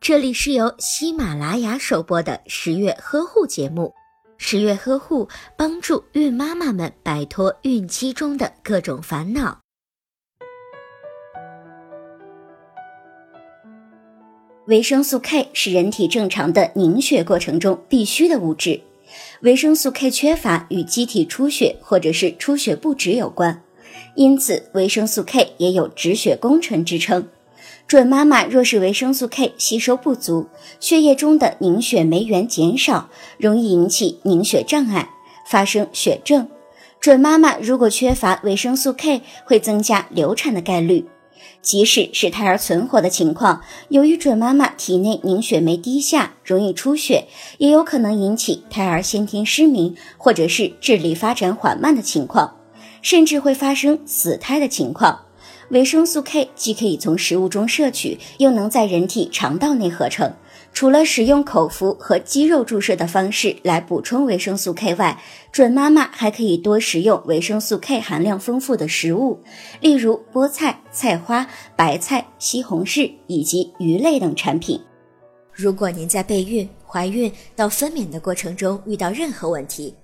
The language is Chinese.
这里是由喜马拉雅首播的十月呵护节目。十月呵护帮助孕妈妈们摆脱孕期中的各种烦恼。维生素 K 是人体正常的凝血过程中必需的物质，维生素 K 缺乏与机体出血或者是出血不止有关，因此维生素 K 也有止血功臣之称。准妈妈若是维生素 K 吸收不足，血液中的凝血酶原减少，容易引起凝血障碍，发生血症。准妈妈如果缺乏维生素 K，会增加流产的概率。即使是胎儿存活的情况，由于准妈妈体内凝血酶低下，容易出血，也有可能引起胎儿先天失明，或者是智力发展缓慢的情况，甚至会发生死胎的情况。维生素 K 既可以从食物中摄取，又能在人体肠道内合成。除了使用口服和肌肉注射的方式来补充维生素 K 外，准妈妈还可以多食用维生素 K 含量丰富的食物，例如菠菜、菜花、白菜、西红柿以及鱼类等产品。如果您在备孕、怀孕到分娩的过程中遇到任何问题，